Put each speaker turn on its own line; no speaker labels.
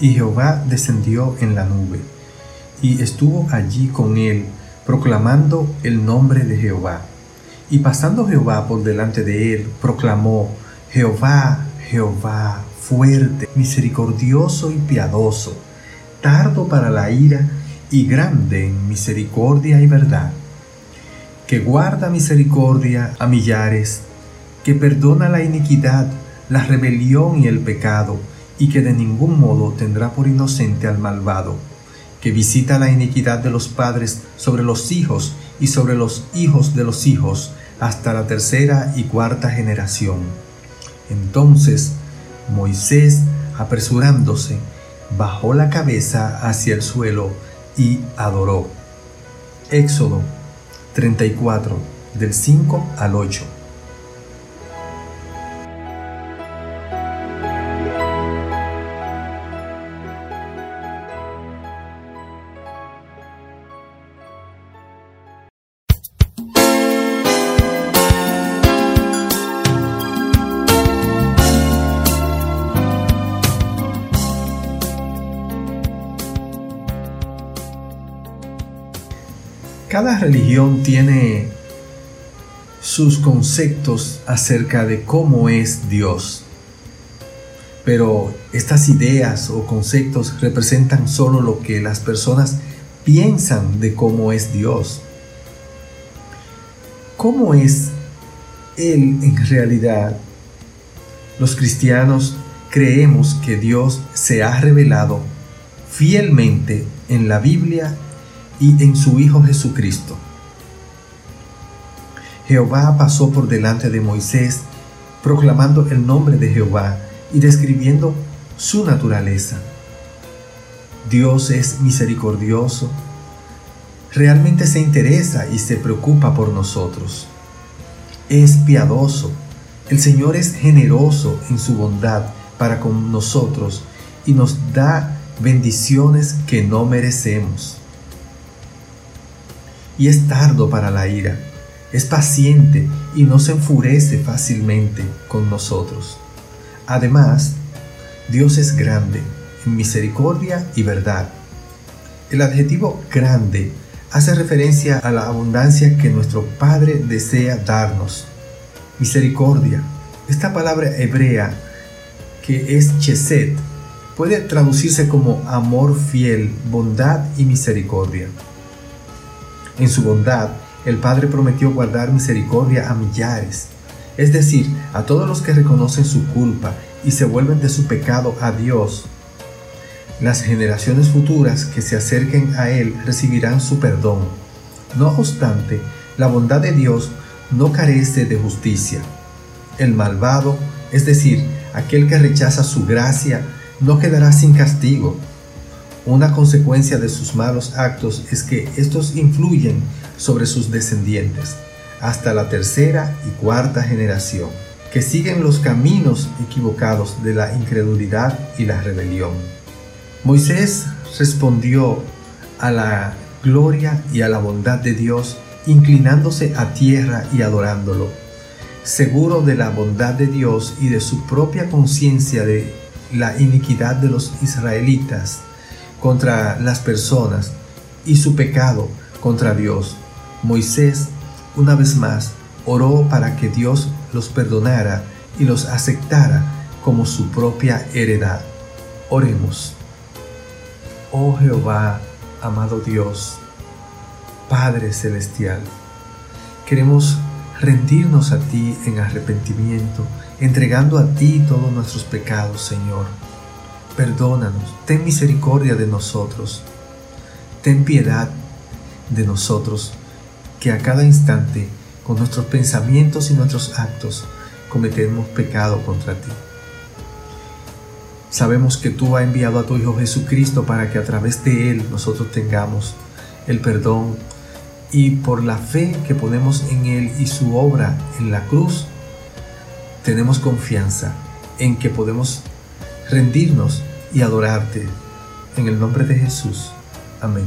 Y Jehová descendió en la nube, y estuvo allí con él, proclamando el nombre de Jehová. Y pasando Jehová por delante de él, proclamó, Jehová, Jehová, fuerte, misericordioso y piadoso, tardo para la ira y grande en misericordia y verdad, que guarda misericordia a millares, que perdona la iniquidad, la rebelión y el pecado, y que de ningún modo tendrá por inocente al malvado, que visita la iniquidad de los padres sobre los hijos y sobre los hijos de los hijos hasta la tercera y cuarta generación. Entonces Moisés, apresurándose, bajó la cabeza hacia el suelo y adoró. Éxodo 34, del 5 al 8. Cada religión tiene sus conceptos acerca de cómo es Dios. Pero estas ideas o conceptos representan solo lo que las personas piensan de cómo es Dios. ¿Cómo es Él en realidad? Los cristianos creemos que Dios se ha revelado fielmente en la Biblia y en su Hijo Jesucristo. Jehová pasó por delante de Moisés, proclamando el nombre de Jehová y describiendo su naturaleza. Dios es misericordioso, realmente se interesa y se preocupa por nosotros. Es piadoso, el Señor es generoso en su bondad para con nosotros y nos da bendiciones que no merecemos y es tardo para la ira, es paciente y no se enfurece fácilmente con nosotros. Además, Dios es grande en misericordia y verdad. El adjetivo grande hace referencia a la abundancia que nuestro Padre desea darnos. Misericordia. Esta palabra hebrea que es chesed puede traducirse como amor fiel, bondad y misericordia. En su bondad, el Padre prometió guardar misericordia a millares, es decir, a todos los que reconocen su culpa y se vuelven de su pecado a Dios. Las generaciones futuras que se acerquen a Él recibirán su perdón. No obstante, la bondad de Dios no carece de justicia. El malvado, es decir, aquel que rechaza su gracia, no quedará sin castigo, una consecuencia de sus malos actos es que estos influyen sobre sus descendientes hasta la tercera y cuarta generación, que siguen los caminos equivocados de la incredulidad y la rebelión. Moisés respondió a la gloria y a la bondad de Dios inclinándose a tierra y adorándolo, seguro de la bondad de Dios y de su propia conciencia de la iniquidad de los israelitas contra las personas y su pecado contra Dios. Moisés, una vez más, oró para que Dios los perdonara y los aceptara como su propia heredad. Oremos. Oh Jehová, amado Dios, Padre Celestial, queremos rendirnos a ti en arrepentimiento, entregando a ti todos nuestros pecados, Señor Perdónanos, ten misericordia de nosotros, ten piedad de nosotros, que a cada instante, con nuestros pensamientos y nuestros actos, cometemos pecado contra ti. Sabemos que tú has enviado a tu Hijo Jesucristo para que a través de Él nosotros tengamos el perdón y por la fe que ponemos en Él y su obra en la cruz, tenemos confianza en que podemos rendirnos y adorarte. En el nombre de Jesús. Amén.